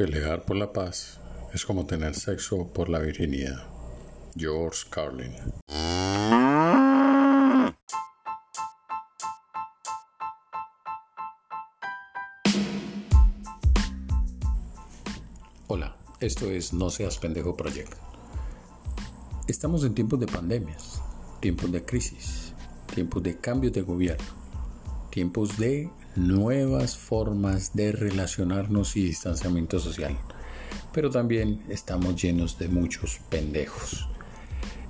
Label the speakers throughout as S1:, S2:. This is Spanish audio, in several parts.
S1: Pelear por la paz es como tener sexo por la virginidad. George Carlin. Hola, esto es No Seas Pendejo Project. Estamos en tiempos de pandemias, tiempos de crisis, tiempos de cambios de gobierno, tiempos de nuevas formas de relacionarnos y distanciamiento social. Pero también estamos llenos de muchos pendejos.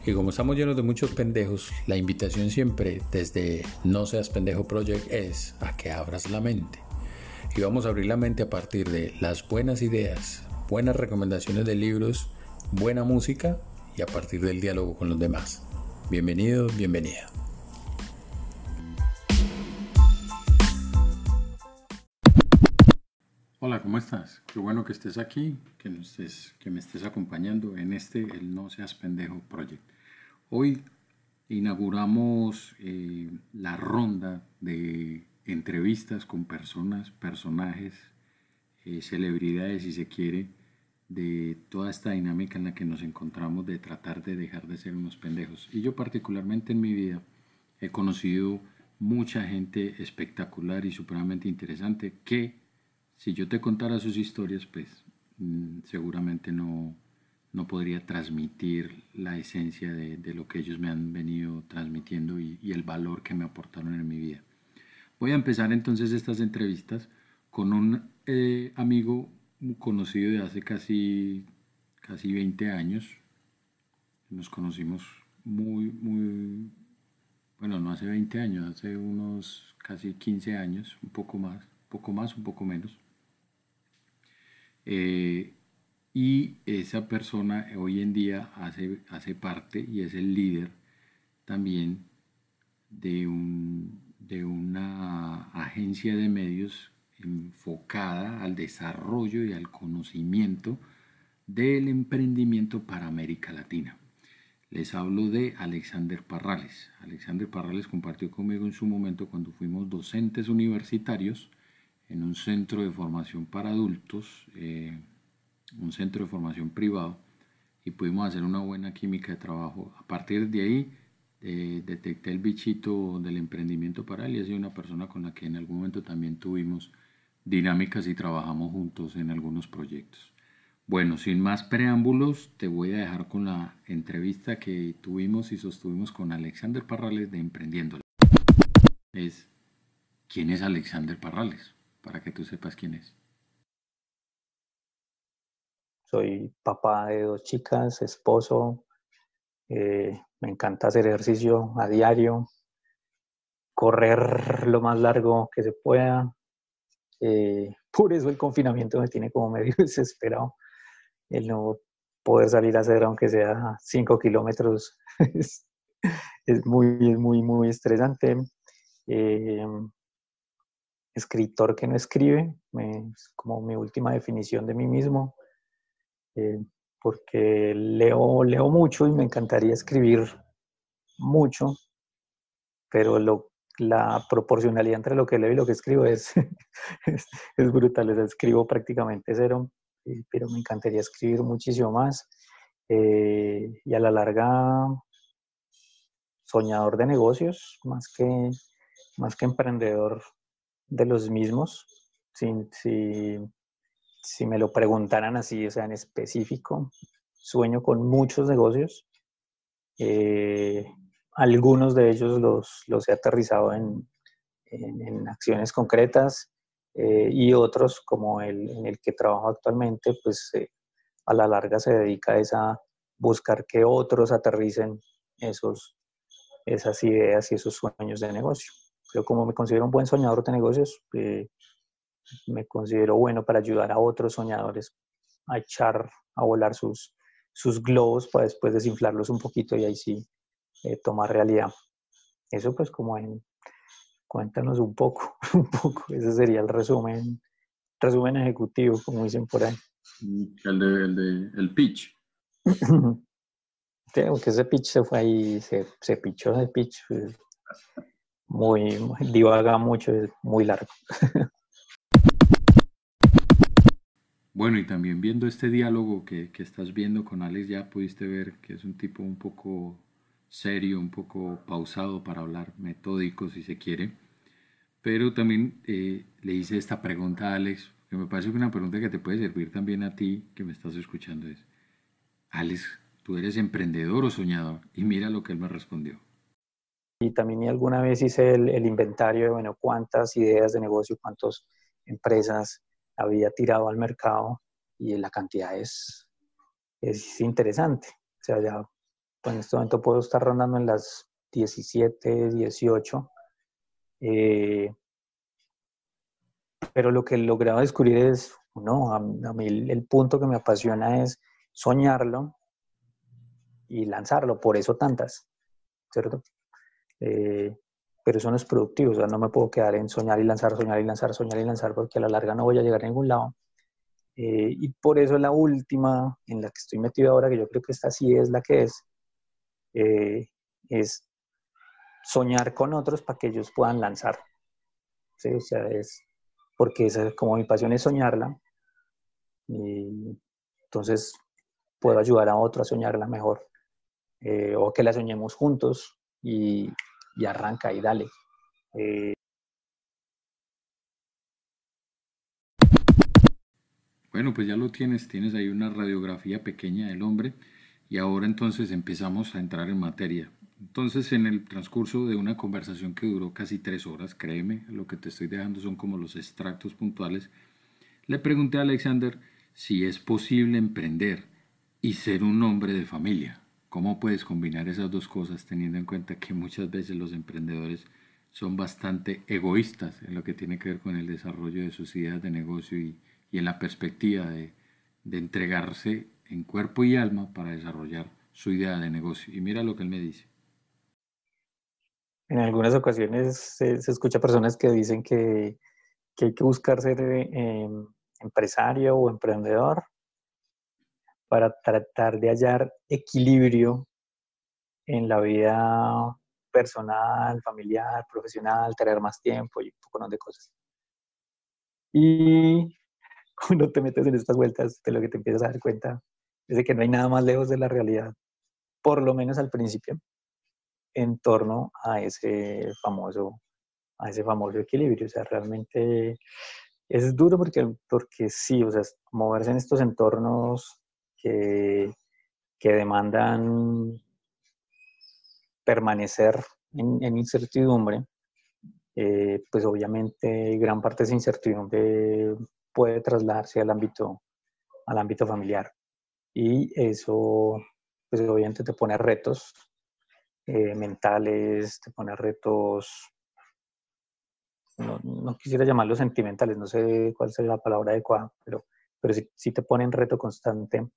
S1: Y como estamos llenos de muchos pendejos, la invitación siempre desde No Seas Pendejo Project es a que abras la mente. Y vamos a abrir la mente a partir de las buenas ideas, buenas recomendaciones de libros, buena música y a partir del diálogo con los demás. Bienvenido, bienvenida. ¿Cómo estás? Qué bueno que estés aquí, que, estés, que me estés acompañando en este El No Seas Pendejo Project. Hoy inauguramos eh, la ronda de entrevistas con personas, personajes, eh, celebridades, si se quiere, de toda esta dinámica en la que nos encontramos de tratar de dejar de ser unos pendejos. Y yo particularmente en mi vida he conocido mucha gente espectacular y supremamente interesante que si yo te contara sus historias, pues mm, seguramente no, no podría transmitir la esencia de, lo que ellos me han venido transmitiendo y, el valor que me aportaron en mi vida. Voy a empezar entonces estas entrevistas con un eh, amigo conocido de hace casi, casi 20 años. Nos conocimos muy, muy, bueno, no hace 20 años, hace unos casi 15 años, un poco más, un poco más, un poco menos. Eh, y esa persona hoy en día hace, hace parte y es el líder también de, un, de una agencia de medios enfocada al desarrollo y al conocimiento del emprendimiento para América Latina. Les hablo de Alexander Parrales. Alexander Parrales compartió conmigo en su momento cuando fuimos docentes universitarios en un centro de formación para adultos, eh, un centro de formación privado, y pudimos hacer una buena química de trabajo. A partir de ahí eh, detecté el bichito del emprendimiento para él y ha sido una persona con la que en algún momento también tuvimos dinámicas y trabajamos juntos en algunos proyectos. Bueno, sin más preámbulos, te voy a dejar con la entrevista que tuvimos y sostuvimos con Alexander Parrales de Emprendiendo. Es, ¿quién es Alexander Parrales? Para que tú sepas quién es.
S2: Soy papá de dos chicas, esposo, eh, me encanta hacer ejercicio a diario, correr lo más largo que se pueda. Eh, por eso el confinamiento me tiene como medio desesperado. El no poder salir a hacer aunque sea 5 kilómetros es, muy, muy, muy estresante. Eh, escritor que no escribe, es como mi última definición de mí mismo, eh, porque leo, leo mucho y me encantaría escribir mucho, pero lo, la proporcionalidad entre lo que leo y lo que escribo es, es, brutal, escribo prácticamente cero, pero me encantaría escribir muchísimo más. Eh, y a la larga, soñador de negocios, más que, más que emprendedor de los mismos, si, si, me lo preguntaran así, o sea, en específico, sueño con muchos negocios. Eh, algunos de ellos los, los he aterrizado en, en, acciones concretas eh, y otros, como el en el que trabajo actualmente, pues eh, a la larga se dedica a buscar que otros aterricen esos, esas ideas y esos sueños de negocio. Yo como me considero un buen soñador de negocios, eh, me considero bueno para ayudar a otros soñadores a echar, a volar sus, sus globos para después desinflarlos un poquito y ahí sí eh, tomar realidad. Eso pues como en, cuéntanos un poco, un poco, ese sería el resumen, resumen ejecutivo, como dicen por ahí.
S1: El de, el, de, el pitch.
S2: Creo que ese pitch se fue ahí, se, se pichó ese pitch. Muy, divaga mucho, es muy largo.
S1: Bueno, y también viendo este diálogo que, que estás viendo con Alex, ya pudiste ver que es un tipo un poco serio, un poco pausado para hablar, metódico si se quiere. Pero también eh, le hice esta pregunta a Alex, que me parece una pregunta que te puede servir también a ti que me estás escuchando. Es, Alex, ¿tú eres emprendedor o soñador? Y mira lo que él me respondió.
S2: Y también alguna vez hice el, inventario de, bueno, cuántas ideas de negocio, cuántas empresas había tirado al mercado y la cantidad es, es interesante. O sea, ya en este momento puedo estar rondando en las 17, 18. Eh, pero lo que he logrado descubrir es, no, a, mí el, punto que me apasiona es soñarlo y lanzarlo, por eso tantas, ¿cierto? Eh, pero eso no es productivo, o sea, no me puedo quedar en soñar y lanzar, soñar y lanzar, soñar y lanzar, porque a la larga no voy a llegar a ningún lado. Eh, y por eso la última en la que estoy metido ahora, que yo creo que esta sí es la que es, eh, es soñar con otros para que ellos puedan lanzar. ¿sí? O sea, es porque esa, como mi pasión es soñarla, y entonces puedo ayudar a otro a soñarla mejor. Eh, o que la soñemos juntos y, y arranca y dale. Eh,
S1: bueno, pues ya lo tienes, tienes ahí una radiografía pequeña del hombre y ahora entonces empezamos a entrar en materia. Entonces, en el transcurso de una conversación que duró casi tres horas, créeme, lo que te estoy dejando son como los extractos puntuales, le pregunté a Alexander si es posible emprender y ser un hombre de familia. ¿Cómo puedes combinar esas dos cosas teniendo en cuenta que muchas veces los emprendedores son bastante egoístas en lo que tiene que ver con el desarrollo de sus ideas de negocio y, en la perspectiva de, entregarse en cuerpo y alma para desarrollar su idea de negocio? Y mira lo que él me dice.
S2: En algunas ocasiones se, escucha personas que dicen que, hay que buscar ser eh, empresario o emprendedor para tratar de hallar equilibrio en la vida personal, familiar, profesional, tener más tiempo y un poco de cosas. Y cuando te metes en estas vueltas, de lo que te empiezas a dar cuenta es que no hay nada más lejos de la realidad, por lo menos al principio, en torno a ese famoso, a ese famoso equilibrio. O sea, realmente es duro porque, porque sí, o sea, moverse en estos entornos que, demandan permanecer en, incertidumbre, eh, pues obviamente gran parte de esa incertidumbre puede trasladarse al ámbito, al ámbito familiar. Y eso, pues obviamente te pone retos eh, mentales, te pone retos, no, quisiera llamarlos sentimentales, no sé cuál sería la palabra adecuada, pero, pero sí, sí te pone en reto constante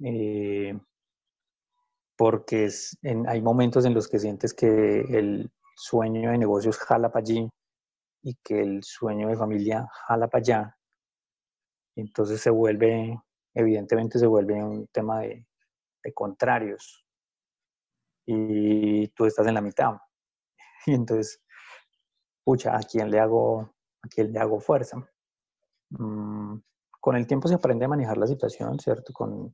S2: eh, porque hay momentos en los que sientes que el sueño de negocios jala para allí y que el sueño de familia jala para allá. Entonces se vuelve, evidentemente se vuelve un tema de, contrarios. Y tú estás en la mitad. Y entonces, pucha, ¿a quién le hago, a quién le hago fuerza? Mm, con el tiempo se aprende a manejar la situación, ¿cierto? Con,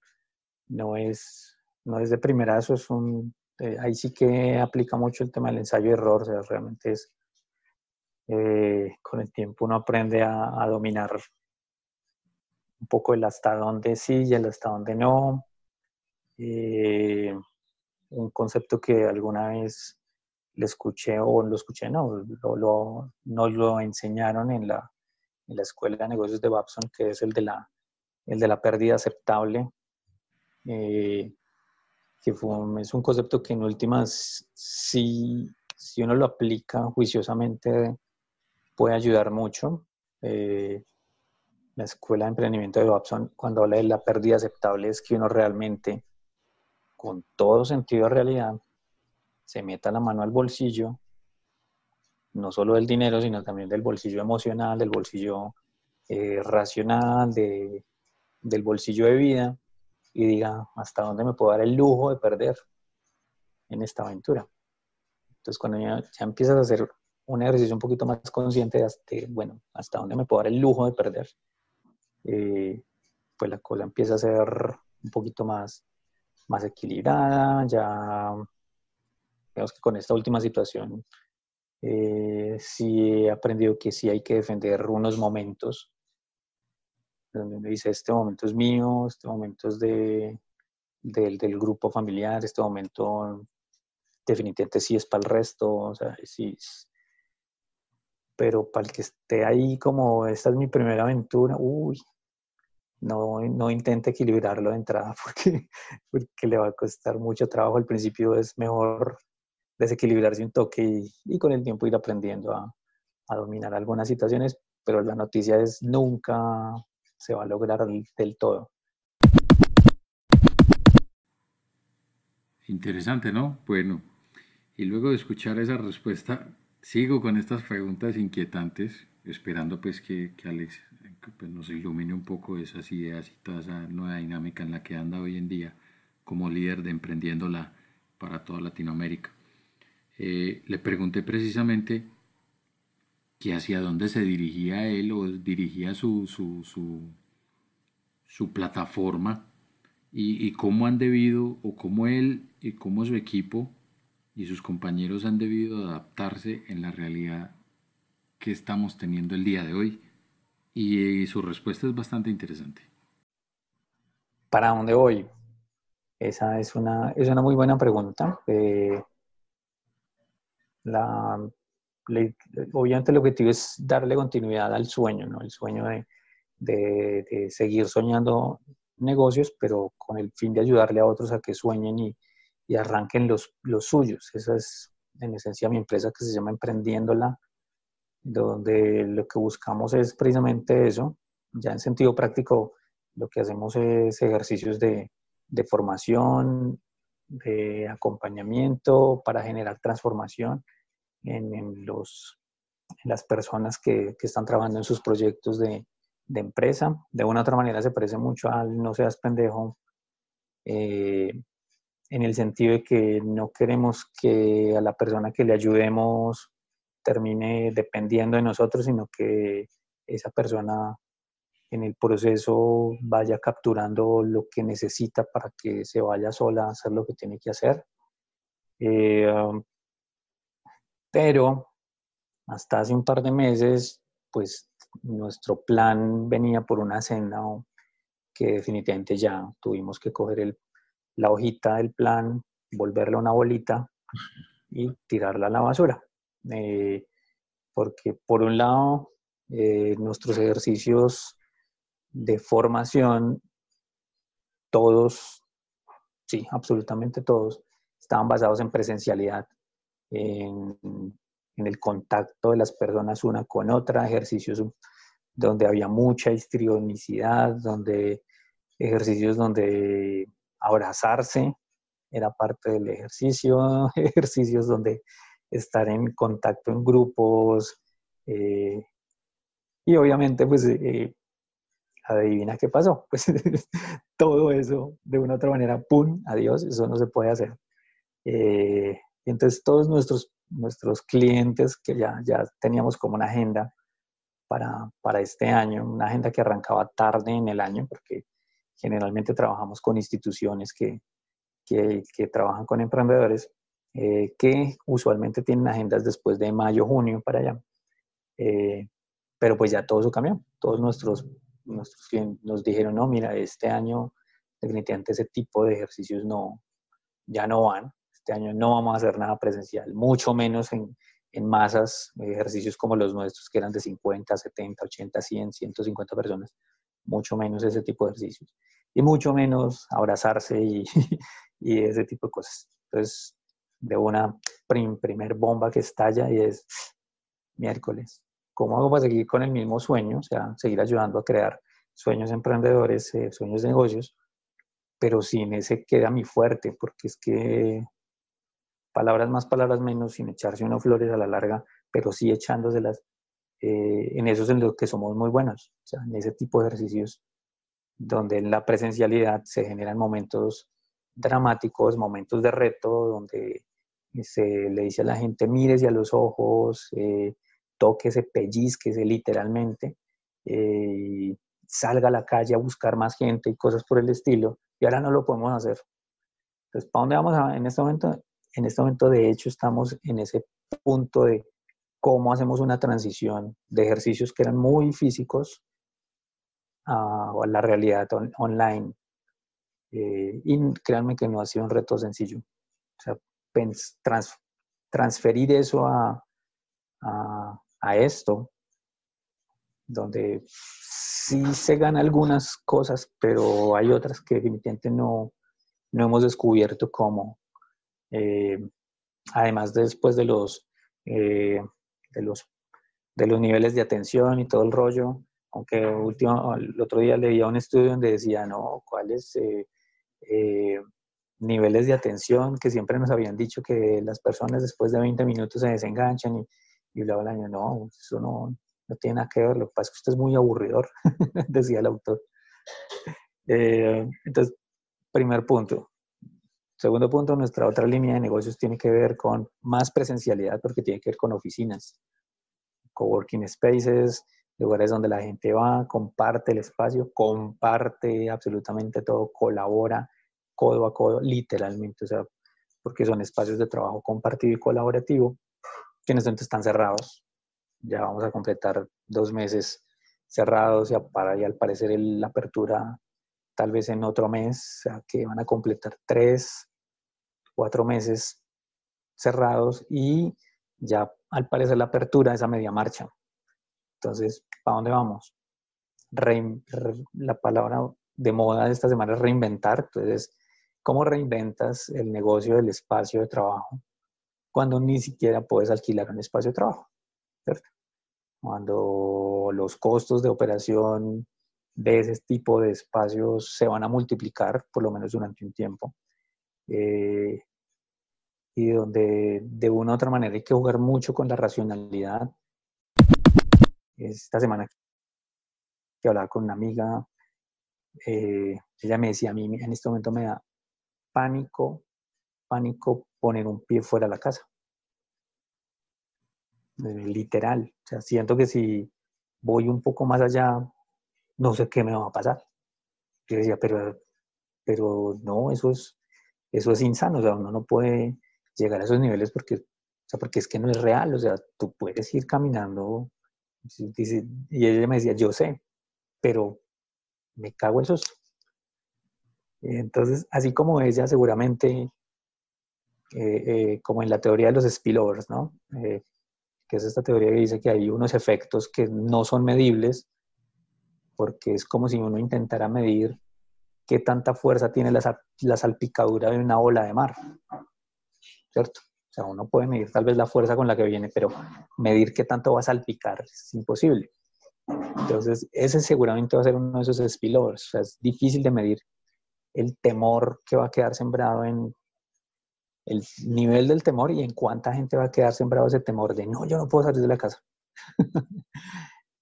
S2: no es, no es de primera, eso es un, eh, ahí sí que aplica mucho el tema del ensayo-error, o sea, realmente es, eh, con el tiempo uno aprende a, dominar un poco el hasta dónde sí y el hasta dónde no. Eh, un concepto que alguna vez le escuché, o lo escuché, no, lo, lo, nos lo enseñaron en la, en la Escuela de Negocios de Babson, que es el de la, el de la pérdida aceptable eh, que fue, es un concepto que en últimas, si, si uno lo aplica juiciosamente, puede ayudar mucho. Eh, la Escuela de Emprendimiento de Babson, cuando habla de la pérdida aceptable, es que uno realmente, con todo sentido de realidad, se meta la mano al bolsillo, no solo del dinero, sino también del bolsillo emocional, del bolsillo eh, racional, de, del bolsillo de vida, y diga hasta dónde me puedo dar el lujo de perder en esta aventura. Entonces, cuando ya, empiezas a hacer un ejercicio un poquito más consciente de, hasta, bueno, hasta dónde me puedo dar el lujo de perder, eh, pues la cosa empieza a ser un poquito más, más equilibrada, ya digamos que con esta última situación eh, sí he aprendido que sí hay que defender unos momentos donde me dice, este momento es mío, este momento es de, del, del grupo familiar, este momento definitivamente sí es para el resto, o sea, sí, pero para el que esté ahí como esta es mi primera aventura, uy, no, no intente equilibrarlo de entrada porque, porque le va a costar mucho trabajo. Al principio es mejor desequilibrarse un toque y, y con el tiempo ir aprendiendo a, a, dominar algunas situaciones, pero la noticia es nunca se va a lograr del todo.
S1: Interesante, ¿no? Bueno, y luego de escuchar esa respuesta, sigo con estas preguntas inquietantes, esperando pues que, que Alex pues, nos ilumine un poco esas ideas y toda esa nueva dinámica en la que anda hoy en día como líder de Emprendiéndola para toda Latinoamérica. Eh, le pregunté precisamente que hacia dónde se dirigía él o dirigía su, su, su, plataforma y, y, cómo han debido o cómo él y cómo su equipo y sus compañeros han debido adaptarse en la realidad que estamos teniendo el día de hoy. Y, su respuesta es bastante interesante.
S2: ¿Para dónde voy? Esa es una, es una muy buena pregunta. Eh, la, le, obviamente el objetivo es darle continuidad al sueño, ¿no? El sueño de, de, de, seguir soñando negocios, pero con el fin de ayudarle a otros a que sueñen y, y arranquen los, los suyos. Esa es en esencia mi empresa que se llama Emprendiéndola, donde lo que buscamos es precisamente eso. Ya en sentido práctico, lo que hacemos es ejercicios de, de formación, de acompañamiento para generar transformación en, en los, en las personas que, que, están trabajando en sus proyectos de, de, empresa. De una u otra manera se parece mucho al No seas pendejo, eh, en el sentido de que no queremos que a la persona que le ayudemos termine dependiendo de nosotros, sino que esa persona en el proceso vaya capturando lo que necesita para que se vaya sola a hacer lo que tiene que hacer. Eh, pero hasta hace un par de meses, pues nuestro plan venía por una senda que definitivamente ya tuvimos que coger el la hojita del plan, volverla una bolita y tirarla a la basura. Eh, porque por un lado, eh, nuestros ejercicios de formación, todos, sí, absolutamente todos, estaban basados en presencialidad, en, en el contacto de las personas una con otra, ejercicios donde había mucha histrionicidad, donde ejercicios donde abrazarse, era parte del ejercicio, ejercicios donde estar en contacto en grupos eh, y obviamente pues eh, adivina qué pasó, pues todo eso de una u otra manera, ¡pum!, adiós, eso no se puede hacer. Eh, y entonces todos nuestros, nuestros clientes que ya, ya teníamos como una agenda para, para este año, una agenda que arrancaba tarde en el año, porque generalmente trabajamos con instituciones que, que, trabajan con emprendedores eh, que usualmente tienen agendas después de mayo, junio para allá. Eh, pero pues ya todo eso cambió. Todos nuestros, nuestros clientes nos dijeron, no, mira, este año definitivamente ese tipo de ejercicios no, ya no van. Este año no vamos a hacer nada presencial, mucho menos en, en masas, ejercicios como los nuestros que eran de 50, 70, 80, 100, 150 personas mucho menos ese tipo de ejercicios y mucho menos abrazarse y, y ese tipo de cosas. Entonces, de una primer bomba que estalla y es miércoles. ¿Cómo hago para seguir con el mismo sueño? O sea, seguir ayudando a crear sueños emprendedores, eh, sueños de negocios, pero sin ese queda mi fuerte, porque es que palabras más, palabras menos, sin echarse unos flores a la larga, pero sí echándoselas, eh, en eso es en lo que somos muy buenos, o sea, en ese tipo de ejercicios donde en la presencialidad se generan momentos dramáticos, momentos de reto, donde se le dice a la gente, mírese a los ojos, eh, tóquese, pellizquese literalmente, eh, salga a la calle a buscar más gente y cosas por el estilo, y ahora no lo podemos hacer. Entonces, ¿para dónde vamos en este momento? En este momento, de hecho, estamos en ese punto de cómo hacemos una transición de ejercicios que eran muy físicos a, la realidad online. Eh, y créanme que no ha sido un reto sencillo. O sea, transferir eso a, a, esto, donde sí se ganan algunas cosas, pero hay otras que definitivamente no, no hemos descubierto cómo. Eh, además, después de los, eh, de, los, de los niveles de atención y todo el rollo, aunque último, el otro día leía un estudio donde decía, no, cuáles eh, niveles de atención que siempre nos habían dicho que las personas después de 20 minutos se desenganchan y, y bla, bla, No, eso no, no tiene nada que ver. Lo que pasa es que usted es muy aburridor, decía el autor. Entonces, primer punto. Segundo punto, nuestra otra línea de negocios tiene que ver con más presencialidad porque tiene que ver con oficinas, coworking spaces, lugares donde la gente va, comparte el espacio, comparte absolutamente todo, colabora codo a codo, literalmente, o sea, porque son espacios de trabajo compartido y colaborativo que en este momento están cerrados. Ya vamos a completar dos meses cerrados y para y al parecer la apertura tal vez en otro mes, o sea, que van a completar tres, cuatro meses cerrados y ya al parecer la apertura es a media marcha. Entonces, ¿para dónde vamos? la palabra de moda de esta semana es reinventar. Entonces, ¿cómo reinventas el negocio del espacio de trabajo cuando ni siquiera puedes alquilar un espacio de trabajo, ¿cierto? Cuando los costos de operación de ese tipo de espacios se van a multiplicar, por lo menos durante un tiempo, eh, y donde de una u otra manera hay que jugar mucho con la racionalidad. Esta semana que hablaba con una amiga, eh, ella me decía, a mí en este momento me da pánico, pánico poner un pie fuera de la casa. Eh, literal. O sea, siento que si voy un poco más allá, no sé qué me va a pasar. Yo decía, pero, pero no, eso es, eso es insano. O sea, uno no puede llegar a esos niveles porque, o sea, porque es que no es real. O sea, tú puedes ir caminando. Y ella me decía, yo sé, pero me cago en susto. Entonces, así como ella, seguramente eh, eh, como en la teoría de los spillovers, ¿no? Eh, que es esta teoría que dice que hay unos efectos que no son medibles, porque es como si uno intentara medir qué tanta fuerza tiene la, la salpicadura de una ola de mar, ¿cierto? O sea, uno puede medir tal vez la fuerza con la que viene, pero medir qué tanto va a salpicar es imposible. Entonces, ese seguramente va a ser uno de esos spillovers. O sea, es difícil de medir el temor que va a quedar sembrado en el nivel del temor y en cuánta gente va a quedar sembrado ese temor de no, yo no puedo salir de la casa.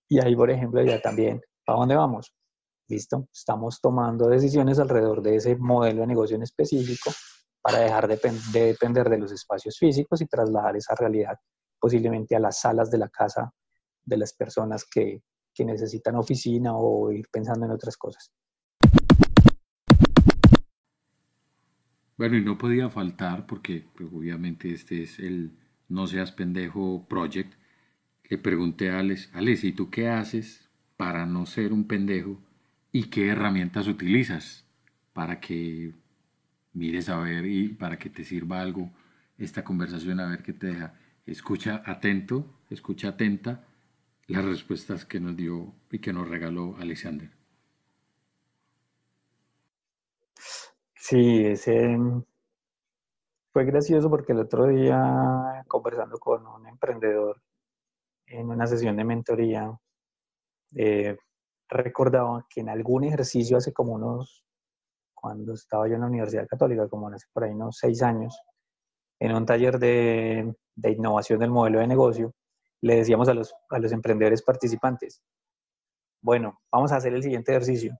S2: y ahí, por ejemplo, ya también, ¿para dónde vamos? ¿Listo? Estamos tomando decisiones alrededor de ese modelo de negocio en específico para dejar de, depender de los espacios físicos y trasladar esa realidad posiblemente a las salas de la casa de las personas que, que necesitan oficina o ir pensando en otras cosas.
S1: Bueno, y no podía faltar, porque pues, obviamente este es el No Seas Pendejo Project, le pregunté a Alex, Alex, ¿y tú qué haces para no ser un pendejo? ¿Y qué herramientas utilizas para que mires a ver y para que te sirva algo esta conversación, a ver qué te deja? Escucha atento, escucha atenta las respuestas que nos dio y que nos regaló Alexander.
S2: Sí, ese fue gracioso porque el otro día, conversando con un emprendedor en una sesión de mentoría, eh, recordaba que en algún ejercicio hace como unos, cuando estaba yo en la Universidad Católica, como hace por ahí unos seis años, en un taller de, de innovación del modelo de negocio, le decíamos a los, a los emprendedores participantes, bueno, vamos a hacer el siguiente ejercicio.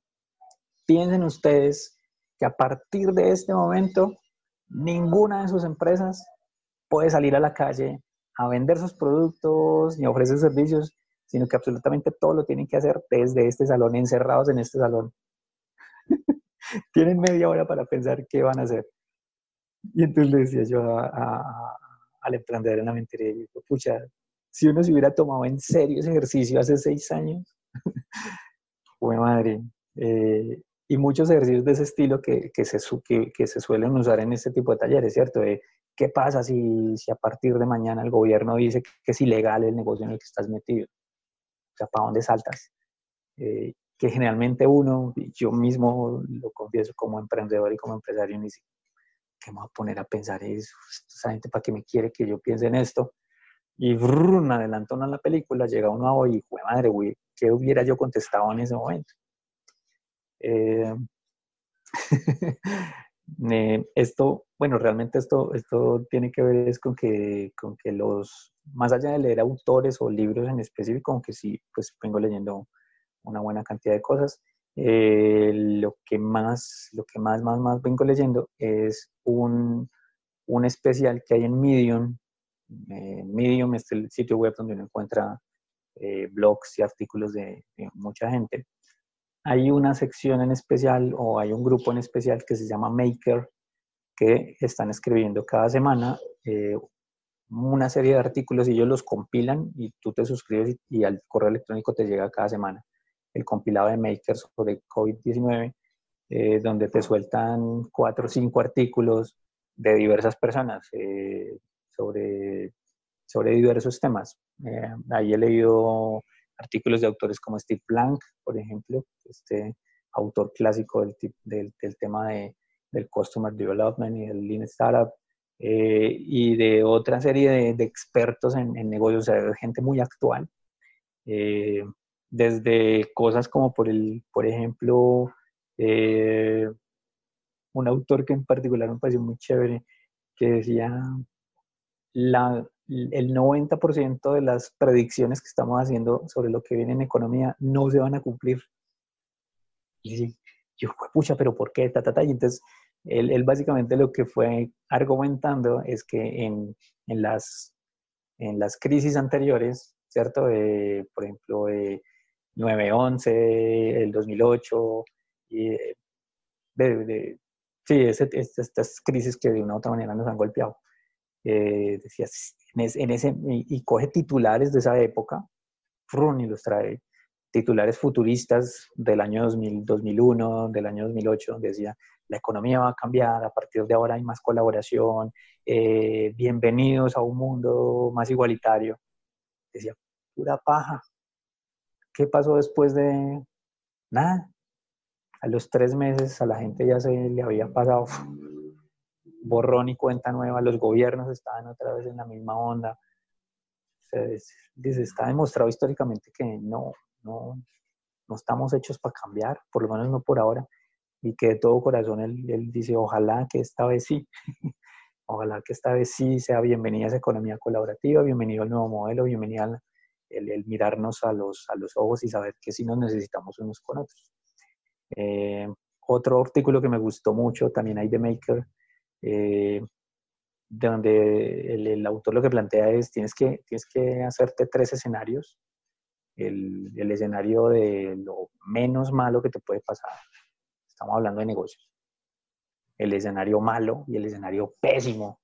S2: Piensen ustedes que a partir de este momento ninguna de sus empresas puede salir a la calle a vender sus productos ni ofrecer servicios sino que absolutamente todo lo tienen que hacer desde este salón, encerrados en este salón. tienen media hora para pensar qué van a hacer. Y entonces le decía yo al emprendedor en la mentoría, pucha, si uno se hubiera tomado en serio ese ejercicio hace seis años, fue madre. Eh, y muchos ejercicios de ese estilo que, que se, que, que, se suelen usar en este tipo de talleres, ¿cierto? De, ¿Qué pasa si, si, a partir de mañana el gobierno dice que es ilegal el negocio en el que estás metido? O sea, ¿para dónde saltas? Eh, que generalmente uno, yo mismo lo confieso como emprendedor y como empresario, me dice, ¿qué me voy a poner a pensar eso? ¿Esa gente para qué me quiere que yo piense en esto? Y brrr, adelanta uno la película, llega uno a hoy y, madre, güey, ¿qué hubiera yo contestado en ese momento? Eh, esto, bueno, realmente esto, esto tiene que ver es con que, con que los, más allá de leer autores o libros en específico, aunque sí, pues vengo leyendo una buena cantidad de cosas, eh, lo que más, lo que más, más, más vengo leyendo es un, un especial que hay en Medium, Medium es el sitio web donde uno encuentra eh, blogs y artículos de, mucha gente. Hay una sección en especial o hay un grupo en especial que se llama Maker que están escribiendo cada semana eh, una serie de artículos y ellos los compilan y tú te suscribes y, al correo electrónico te llega cada semana el compilado de Maker sobre COVID-19, eh, donde te sueltan cuatro o cinco artículos de diversas personas, sobre, sobre diversos temas. Eh, ahí he leído artículos de autores como Steve Blank, por ejemplo, este autor clásico del, del, del tema de, del Customer Development y del Lean Startup, eh, y de otra serie de, de expertos en, en, negocios, o sea, gente muy actual, eh, desde cosas como por, el, por ejemplo, un autor que en particular me pareció muy chévere, que decía la, el 90% de las predicciones que estamos haciendo sobre lo que viene en economía no se van a cumplir. Y yo, pucha, pero ¿por qué? Ta, ta, Y entonces, él, él, básicamente lo que fue argumentando es que en, en, las, en las crisis anteriores, ¿cierto? por ejemplo, de 9-11, el 2008, y de, de, sí, estas crisis que de una u otra manera nos han golpeado eh, decías, en, ese, y, coge titulares de esa época, y los trae, titulares futuristas del año 2000, 2001, del año 2008, donde decía, la economía va a cambiar, a partir de ahora hay más colaboración, eh, bienvenidos a un mundo más igualitario. Decía, pura paja. ¿Qué pasó después de nada? A los tres meses a la gente ya se le había pasado borrón y cuenta nueva, los gobiernos estaban otra vez en la misma onda. Se, dice, está demostrado históricamente que no, no, no estamos hechos para cambiar, por lo menos no por ahora, y que de todo corazón él, él dice, ojalá que esta vez sí, ojalá que esta vez sí sea bienvenida a esa economía colaborativa, bienvenido al nuevo modelo, bienvenida el, mirarnos a los, a los ojos y saber que sí nos necesitamos unos con otros. Eh, otro artículo que me gustó mucho, también hay de Maker, eh, donde el, autor lo que plantea es, tienes que, tienes que hacerte tres escenarios. El, el, escenario de lo menos malo que te puede pasar. Estamos hablando de negocios. El escenario malo y el escenario pésimo.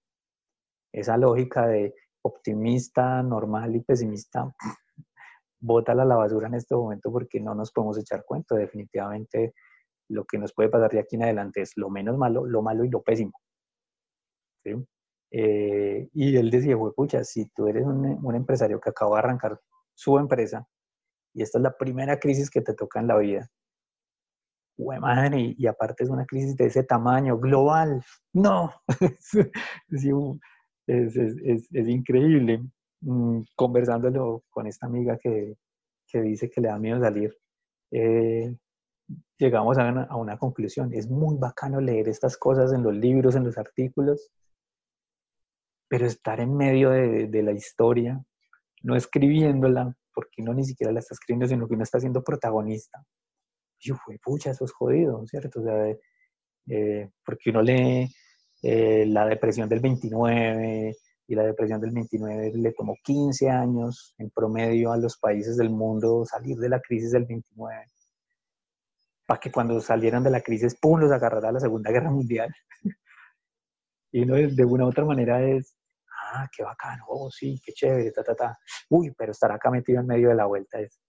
S2: Esa lógica de optimista, normal y pesimista, bótala la basura en este momento porque no nos podemos echar cuenta. Definitivamente lo que nos puede pasar de aquí en adelante es lo menos malo, lo malo y lo pésimo. Eh, y él decía, pucha, si tú eres un, empresario que acaba de arrancar su empresa y esta es la primera crisis que te toca en la vida, madre, y, aparte es una crisis de ese tamaño, global, no, es, es, es, increíble. Mm, conversándolo con esta amiga que, que, dice que le da miedo salir, eh, llegamos a una, a una conclusión. Es muy bacano leer estas cosas en los libros, en los artículos, pero estar en medio de, de la historia, no escribiéndola, porque uno ni siquiera la está escribiendo, sino que uno está siendo protagonista. Yo fue, pucha, eso es jodido, ¿cierto? O sea, eh, porque uno lee eh, la depresión del 29, y la depresión del 29 le tomó 15 años en promedio a los países del mundo salir de la crisis del 29, para que cuando salieran de la crisis, ¡pum!, los agarrara la Segunda Guerra Mundial. y uno de una u otra manera es, ah, qué bacano, oh, sí, qué chévere, ta, ta, ta. Uy, pero estar acá metido en medio de la vuelta es,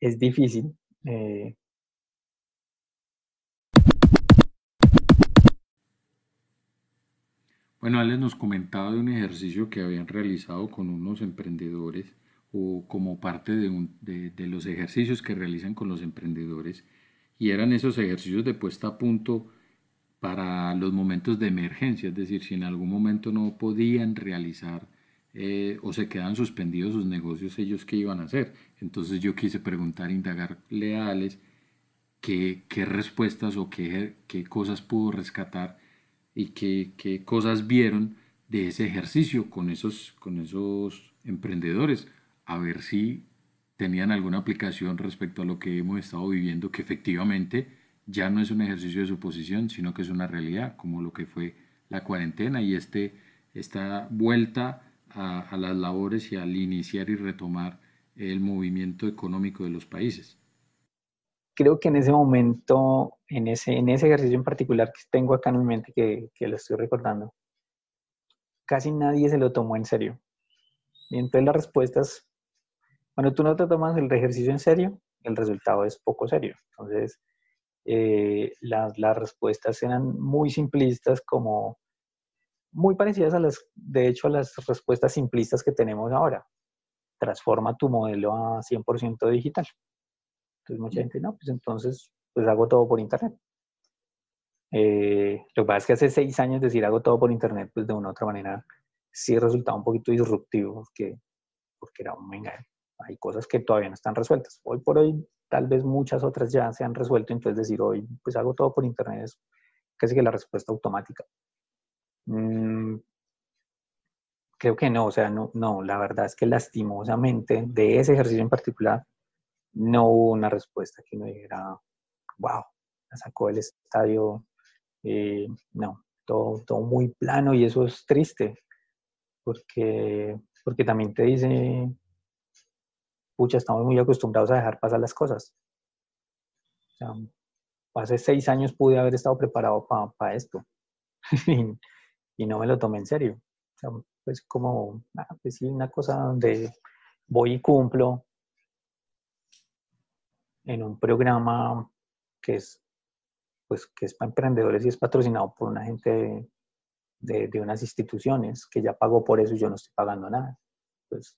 S2: es difícil. Eh,
S1: Bueno, Alex nos comentaba de un ejercicio que habían realizado con unos emprendedores o como parte de, los ejercicios que realizan con los emprendedores y eran esos ejercicios de puesta a punto para los momentos de emergencia, es decir, si en algún momento no podían realizar eh, o se quedan suspendidos sus negocios, ellos qué iban a hacer. Entonces yo quise preguntar, indagarle a Alex qué, qué respuestas o qué cosas pudo rescatar y qué, cosas vieron de ese ejercicio con esos, con esos emprendedores, a ver si tenían alguna aplicación respecto a lo que hemos estado viviendo, que efectivamente ya no es un ejercicio de suposición, sino que es una realidad, como lo que fue la cuarentena y este, esta vuelta a, a las labores y al iniciar y retomar el movimiento económico de los países.
S2: Creo que en ese momento, en ese, en ese ejercicio en particular que tengo acá en mi mente, que, que lo estoy recordando, casi nadie se lo tomó en serio. Y entonces las respuestas, cuando tú no te tomas el ejercicio en serio, el resultado es poco serio. Entonces, eh, las, las respuestas eran muy simplistas, como muy parecidas a las, de hecho, a las respuestas simplistas que tenemos ahora. Transforma tu modelo a 100% digital. Entonces mucha gente, no, pues entonces, pues hago todo por internet. Eh, lo que pasa es que hace seis años decir hago todo por internet, pues de una u otra manera sí resultaba un poquito disruptivo, porque, porque era un venga, hay cosas que todavía no están resueltas. Hoy por hoy, tal vez muchas otras ya se han resuelto, entonces decir hoy, pues hago todo por internet es casi que la respuesta automática. Mm, creo que no, o sea, no, no, la verdad es que lastimosamente de ese ejercicio en particular, no hubo una respuesta que no dijera, wow, la sacó del estadio. Eh, no, todo, todo muy plano y eso es triste, porque, porque también te dice, pucha, estamos muy acostumbrados a dejar pasar las cosas. hace seis años pude haber estado preparado para esto y, no me lo tomé en serio. pues como, ah, pues sí, una cosa donde voy y cumplo, en un programa que es, pues, que es para emprendedores y es patrocinado por una gente de, de, unas instituciones que ya pagó por eso y yo no estoy pagando nada. Pues,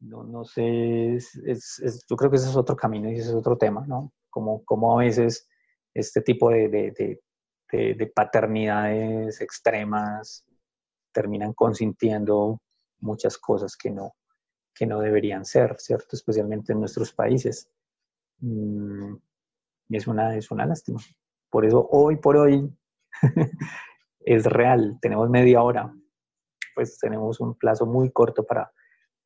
S2: no, no sé, es, es, yo creo que ese es otro camino y ese es otro tema, ¿no? Como, como a veces este tipo de, de, de paternidades extremas terminan consintiendo muchas cosas que no, que no deberían ser, ¿cierto? Especialmente en nuestros países. Mm, es una, es una lástima. Por eso hoy por hoy es real, tenemos media hora, pues tenemos un plazo muy corto para,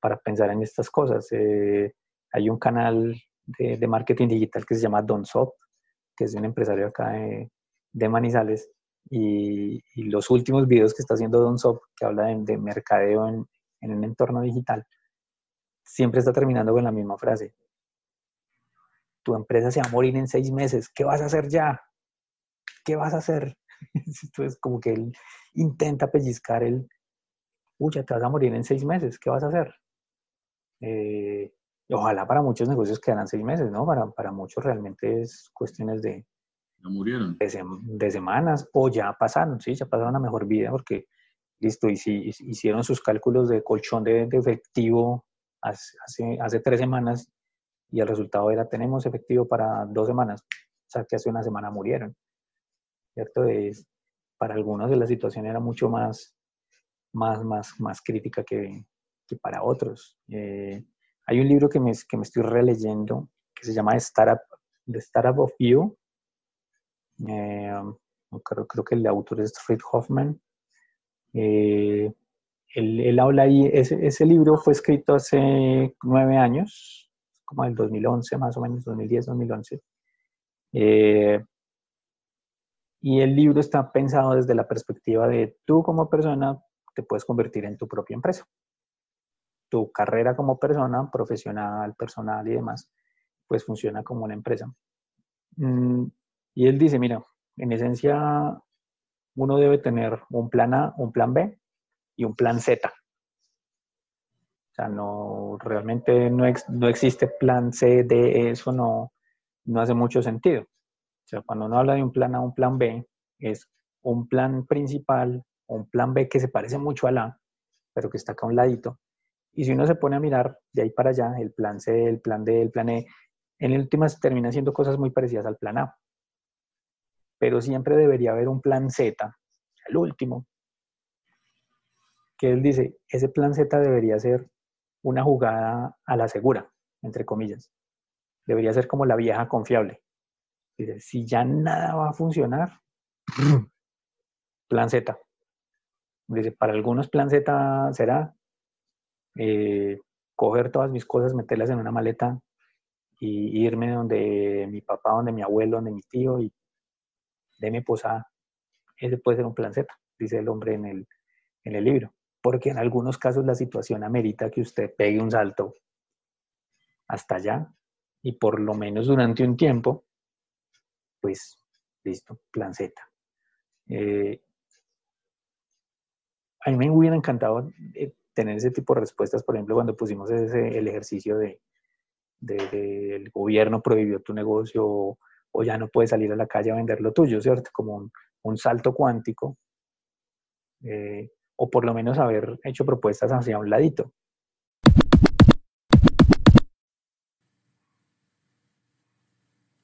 S2: para pensar en estas cosas. Eh, hay un canal de, marketing digital que se llama Donsop, que es un empresario acá de, de Manizales, y, los últimos videos que está haciendo Donsop, que habla de, mercadeo en, en un entorno digital, siempre está terminando con la misma frase tu empresa se va a morir en seis meses, ¿qué vas a hacer ya? ¿Qué vas a hacer? Entonces, como que él intenta pellizcar el, pucha, te vas a morir en seis meses, ¿qué vas a hacer? Eh, ojalá para muchos negocios quedaran seis meses, ¿no? Para, para muchos realmente es cuestiones de,
S1: ya murieron.
S2: De, semanas o ya pasaron, sí, ya pasaron a mejor vida porque, listo, y si hicieron sus cálculos de colchón de, efectivo hace, hace, tres semanas y el resultado era tenemos efectivo para dos semanas, o sea que hace una semana murieron, ¿cierto? Es, para algunos la situación era mucho más, más, más, más crítica que, que para otros. Eh, hay un libro que me, que me estoy releyendo que se llama Startup, The Startup of You. Eh, creo, creo, que el autor es Fred Hoffman. Eh, él, habla ahí, ese, ese libro fue escrito hace nueve años, como del 2011, más o menos, 2010, 2011. Eh, y el libro está pensado desde la perspectiva de tú como persona te puedes convertir en tu propia empresa. Tu carrera como persona, profesional, personal y demás, pues funciona como una empresa. Mm, y él dice, mira, en esencia uno debe tener un plan A, un plan B y un plan Z. Sea, no, realmente no, no existe plan C, D, eso no, no hace mucho sentido. O sea, cuando uno habla de un plan A, un plan B, es un plan principal, un plan B que se parece mucho al A, pero que está acá a un ladito. Y si uno se pone a mirar de ahí para allá, el plan C, el plan D, el plan E, en últimas termina siendo cosas muy parecidas al plan A. Pero siempre debería haber un plan Z, el último, que él dice, ese plan Z debería ser una jugada a la segura, entre comillas. Debería ser como la vieja confiable. Dice, si ya nada va a funcionar, plan Z. Dice, para algunos plan Z será eh, coger todas mis cosas, meterlas en una maleta y irme donde mi papá, donde mi abuelo, donde mi tío y de mi posada. Ese puede ser un plan Z, dice el hombre en el, en el libro. Porque en algunos casos la situación amerita que usted pegue un salto hasta allá y por lo menos durante un tiempo, pues listo, plan Z. Eh, a mí me hubiera encantado eh, tener ese tipo de respuestas, por ejemplo, cuando pusimos ese, el ejercicio de, el gobierno prohibió tu negocio o, ya no puedes salir a la calle a vender lo tuyo, ¿cierto? Como un, salto cuántico, eh, o por lo menos haber hecho propuestas hacia un ladito.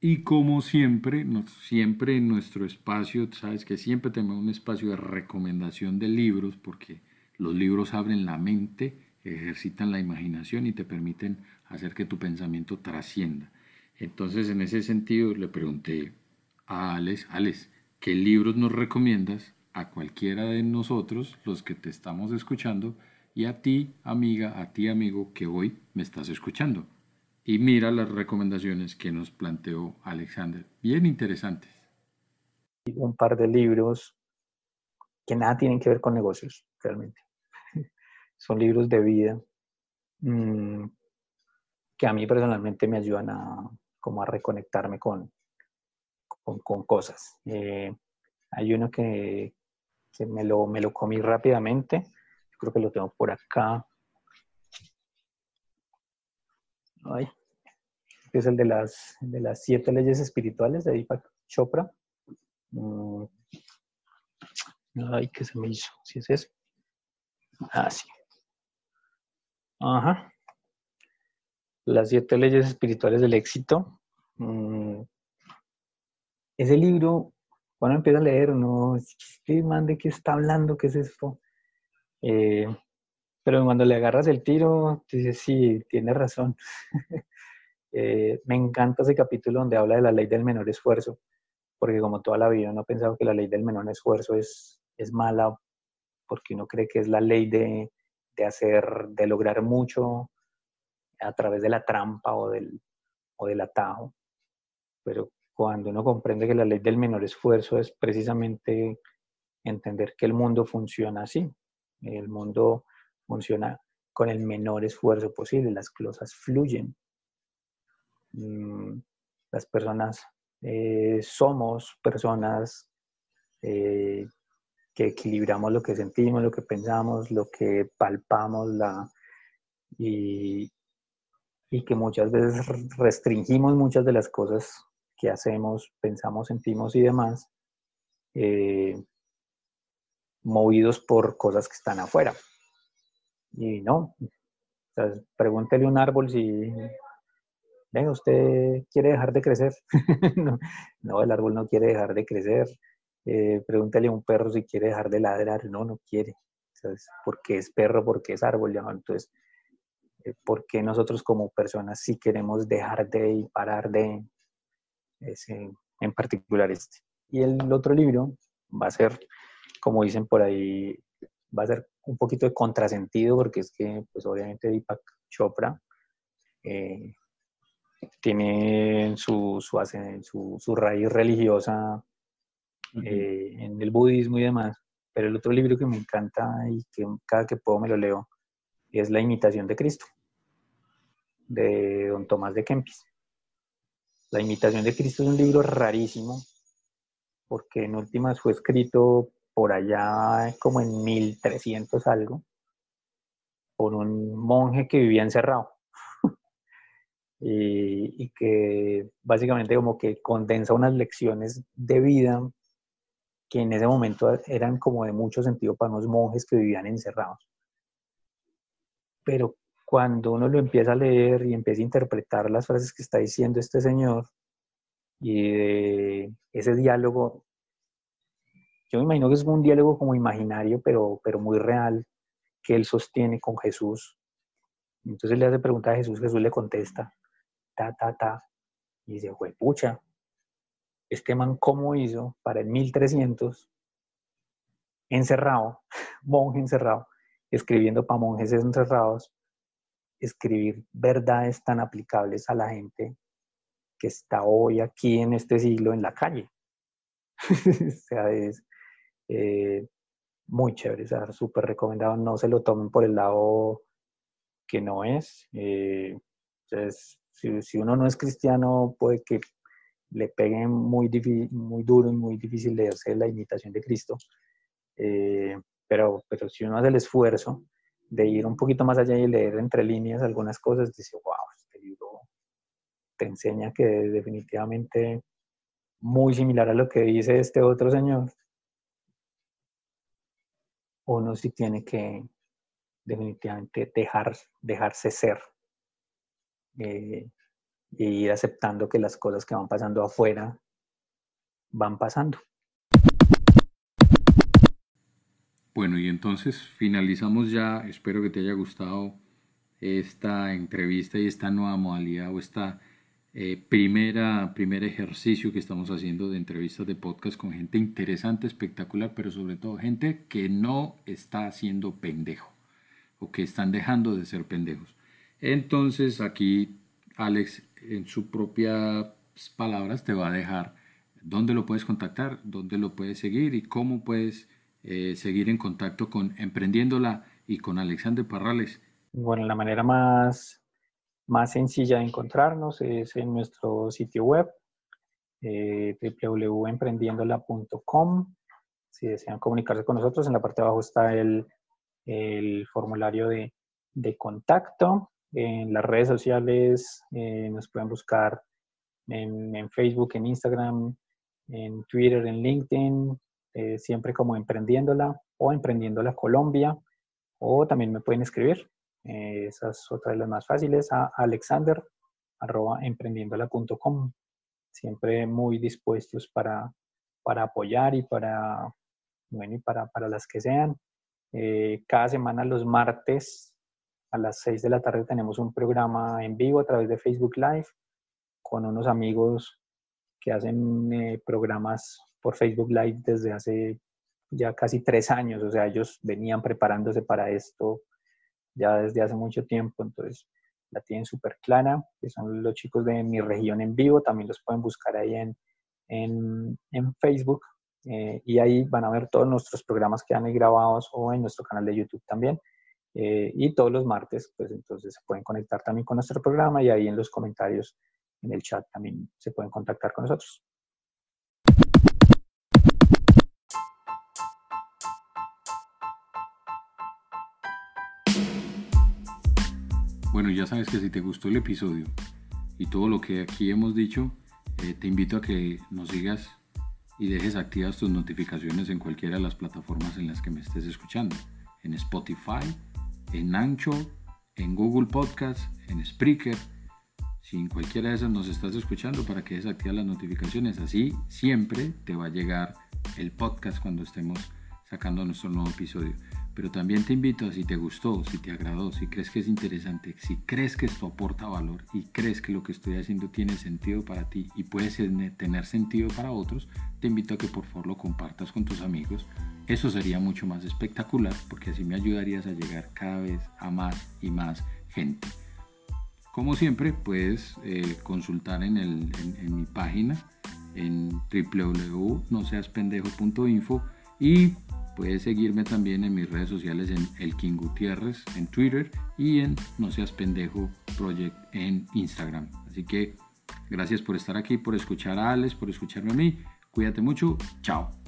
S1: Y como siempre, siempre en nuestro espacio, sabes que siempre tenemos un espacio de recomendación de libros, porque los libros abren la mente, ejercitan la imaginación y te permiten hacer que tu pensamiento trascienda. Entonces, en ese sentido, le pregunté a Alex, Alex, ¿qué libros nos recomiendas a cualquiera de nosotros, los que te estamos escuchando, y a ti, amiga, a ti, amigo, que hoy me estás escuchando? Y mira las recomendaciones que nos planteó Alexander, bien interesantes.
S2: Un par de libros que nada tienen que ver con negocios, realmente. Son libros de vida. Mm, que a mí personalmente me ayudan a, como a reconectarme con, con, cosas. Eh, hay uno que, me, lo, me lo comí rápidamente, yo creo que lo tengo por acá. Ay, es el de las, de las siete leyes espirituales de Deepak Chopra. Mm. Ay, ¿qué se me hizo? ¿Sí es eso? Ah, sí. Ajá. Las siete leyes espirituales del éxito. Mm, ese libro, cuando empieza a leer, no, ¿qué man de qué está hablando? ¿Qué es esto? Eh, pero cuando le agarras el tiro, dices, sí, tiene razón. Eh, me encanta ese capítulo donde habla de la ley del menor esfuerzo, porque como toda la vida uno ha pensado que la ley del menor esfuerzo es, es mala, porque uno cree que es la ley de, de hacer, de lograr mucho a través de la trampa o del, o del atajo. Pero cuando uno comprende que la ley del menor esfuerzo es precisamente entender que el mundo funciona así. El mundo funciona con el menor esfuerzo posible, las cosas fluyen. Mm, las personas eh, somos personas eh, que equilibramos lo que sentimos, lo que pensamos, lo que palpamos la, y, y que muchas veces restringimos muchas de las cosas que hacemos, pensamos, sentimos y demás, eh, movidos por cosas que están afuera. Y no, pregúntele a un árbol si, venga, usted quiere dejar de crecer. no, el árbol no quiere dejar de crecer. Eh, pregúntale a un perro si quiere dejar de ladrar. No, no quiere. ¿Sabes? Porque es perro, porque es árbol. Entonces, eh, ¿por qué nosotros como personas sí queremos dejar de y parar de, ese, en particular este. Y el otro libro va a ser, como dicen por ahí, va a ser un poquito de contrasentido porque es que, pues obviamente Deepak Chopra eh, tiene su, su, su, raíz religiosa eh, en el budismo y demás, pero el otro libro que me encanta y que cada que puedo me lo leo es La imitación de Cristo, de don Tomás de Kempis. La imitación de Cristo es un libro rarísimo, porque en últimas fue escrito por allá como en 1300 algo, por un monje que vivía encerrado. y, que básicamente como que condensa unas lecciones de vida que en ese momento eran como de mucho sentido para unos monjes que vivían encerrados. Pero cuando uno lo empieza a leer y empieza a interpretar las frases que está diciendo este señor y ese diálogo, yo me imagino que es un diálogo como imaginario, pero, pero muy real, que él sostiene con Jesús. Entonces le hace pregunta a Jesús, Jesús le contesta, ta, ta, ta, y dice, fue pucha, este man cómo hizo para el 1300, encerrado, monje encerrado, escribiendo para monjes encerrados, escribir verdades tan aplicables a la gente que está hoy aquí en este siglo en la calle. o sea, es eh, muy chévere, o súper recomendado, no se lo tomen por el lado que no es. Eh, entonces, si, uno no es cristiano, puede que le peguen muy, muy duro y muy difícil leerse la imitación de Cristo. Eh, pero, pero si uno hace el esfuerzo de ir un poquito más allá y leer entre líneas algunas cosas, dice, wow, este libro te enseña que definitivamente muy similar a lo que dice este otro señor, uno sí tiene que definitivamente dejar, dejarse ser eh, e ir aceptando que las cosas que van pasando afuera van pasando.
S1: Bueno, y entonces finalizamos ya, espero que te haya gustado esta entrevista y esta nueva modalidad o esta eh, primera, primer ejercicio que estamos haciendo de entrevistas de podcast con gente interesante, espectacular, pero sobre todo gente que no está haciendo pendejo o que están dejando de ser pendejos. Entonces aquí Alex en sus propias palabras te va a dejar dónde lo puedes contactar, dónde lo puedes seguir y cómo puedes eh, seguir en contacto con Emprendiéndola y con Alexander Parrales.
S2: Bueno, la manera más más sencilla de encontrarnos es en nuestro sitio web eh, www.emprendiendola.com. Si desean comunicarse con nosotros, en la parte de abajo está el, formulario de, contacto. En las redes sociales eh, nos pueden buscar en, Facebook, en Instagram, en Twitter, en LinkedIn, eh, siempre como Emprendiéndola o Emprendiéndola Colombia, o también me pueden escribir eh, esa es otra de las más fáciles, a alexander emprendiéndola.com. Siempre muy dispuestos para, para apoyar y para, bueno, y para, para las que sean. Eh, cada semana los martes a las 6 de la tarde tenemos un programa en vivo a través de Facebook Live con unos amigos que hacen eh, programas por Facebook Live desde hace ya casi tres años. O sea, ellos venían preparándose para esto ya desde hace mucho tiempo, entonces la tienen súper clara, que son los chicos de mi región en vivo, también los pueden buscar ahí en, en, Facebook eh, y ahí van a ver todos nuestros programas que han grabados o en nuestro canal de YouTube también. Eh, y todos los martes, pues entonces se pueden conectar también con nuestro programa y ahí en los comentarios, en el chat también se pueden contactar con nosotros.
S1: Bueno, ya sabes que si te gustó el episodio y todo lo que aquí hemos dicho, eh, te invito a que nos sigas y dejes activas tus notificaciones en cualquiera de las plataformas en las que me estés escuchando. En Spotify, en Ancho, en Google Podcast, en Spreaker. Si en cualquiera de esas nos estás escuchando para que desactivas las notificaciones, así siempre te va a llegar el podcast cuando estemos sacando nuestro nuevo episodio. Pero también te invito a si te gustó, si te agradó, si crees que es interesante, si crees que esto aporta valor y crees que lo que estoy haciendo tiene sentido para ti y puede tener sentido para otros, te invito a que por favor lo compartas con tus amigos. Eso sería mucho más espectacular porque así me ayudarías a llegar cada vez a más y más gente. Como siempre, puedes eh, consultar en, el, en mi página en www.noseaspendejo.info y Puedes seguirme también en mis redes sociales en El King Gutiérrez en Twitter y en No Seas Pendejo Project en Instagram. Así que gracias por estar aquí, por escuchar a Alex, por escucharme a mí. Cuídate mucho. Chao.